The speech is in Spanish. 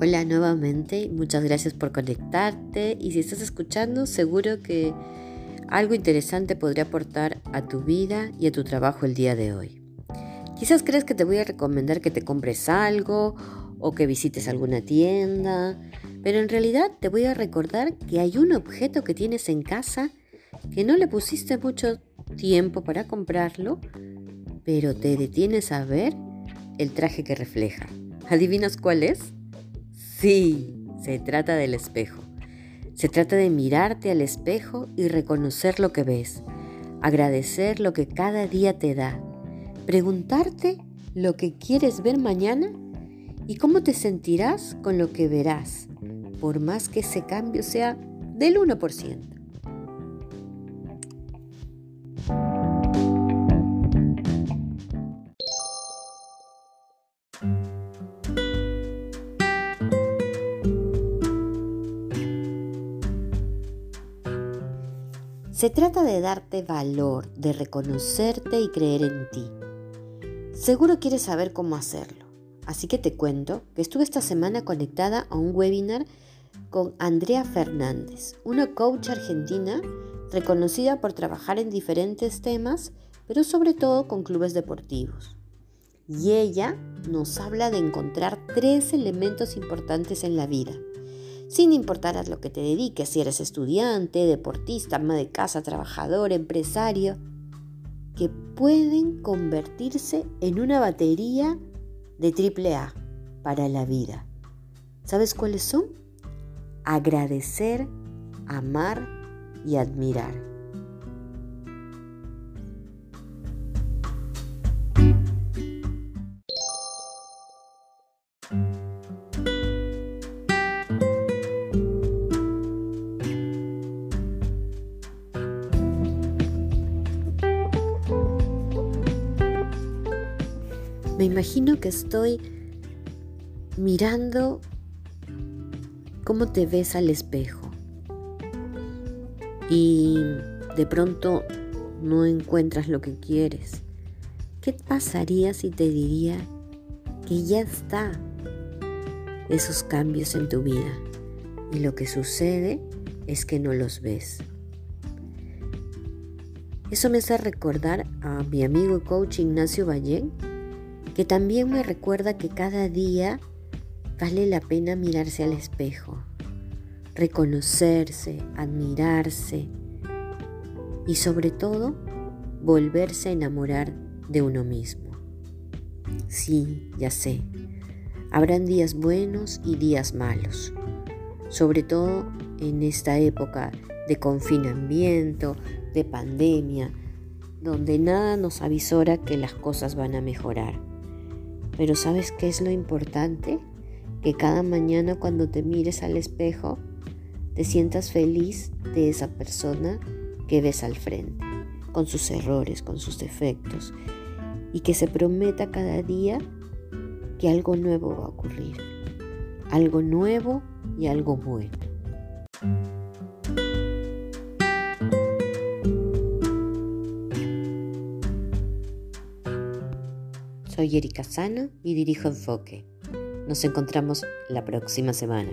Hola nuevamente, muchas gracias por conectarte y si estás escuchando seguro que algo interesante podría aportar a tu vida y a tu trabajo el día de hoy. Quizás crees que te voy a recomendar que te compres algo o que visites alguna tienda, pero en realidad te voy a recordar que hay un objeto que tienes en casa que no le pusiste mucho tiempo para comprarlo, pero te detienes a ver el traje que refleja. ¿Adivinas cuál es? Sí, se trata del espejo. Se trata de mirarte al espejo y reconocer lo que ves, agradecer lo que cada día te da, preguntarte lo que quieres ver mañana y cómo te sentirás con lo que verás, por más que ese cambio sea del 1%. Se trata de darte valor, de reconocerte y creer en ti. Seguro quieres saber cómo hacerlo, así que te cuento que estuve esta semana conectada a un webinar con Andrea Fernández, una coach argentina reconocida por trabajar en diferentes temas, pero sobre todo con clubes deportivos. Y ella nos habla de encontrar tres elementos importantes en la vida sin importar a lo que te dediques, si eres estudiante, deportista, ama de casa, trabajador, empresario, que pueden convertirse en una batería de triple A para la vida. ¿Sabes cuáles son? Agradecer, amar y admirar. Me imagino que estoy mirando cómo te ves al espejo y de pronto no encuentras lo que quieres. ¿Qué pasaría si te diría que ya está esos cambios en tu vida y lo que sucede es que no los ves? Eso me hace recordar a mi amigo y coach Ignacio Ballén, que también me recuerda que cada día vale la pena mirarse al espejo, reconocerse, admirarse y sobre todo volverse a enamorar de uno mismo. Sí, ya sé, habrán días buenos y días malos, sobre todo en esta época de confinamiento, de pandemia, donde nada nos avisora que las cosas van a mejorar. Pero ¿sabes qué es lo importante? Que cada mañana cuando te mires al espejo, te sientas feliz de esa persona que ves al frente, con sus errores, con sus defectos, y que se prometa cada día que algo nuevo va a ocurrir, algo nuevo y algo bueno. Soy Erika Sano y dirijo Enfoque. Nos encontramos la próxima semana.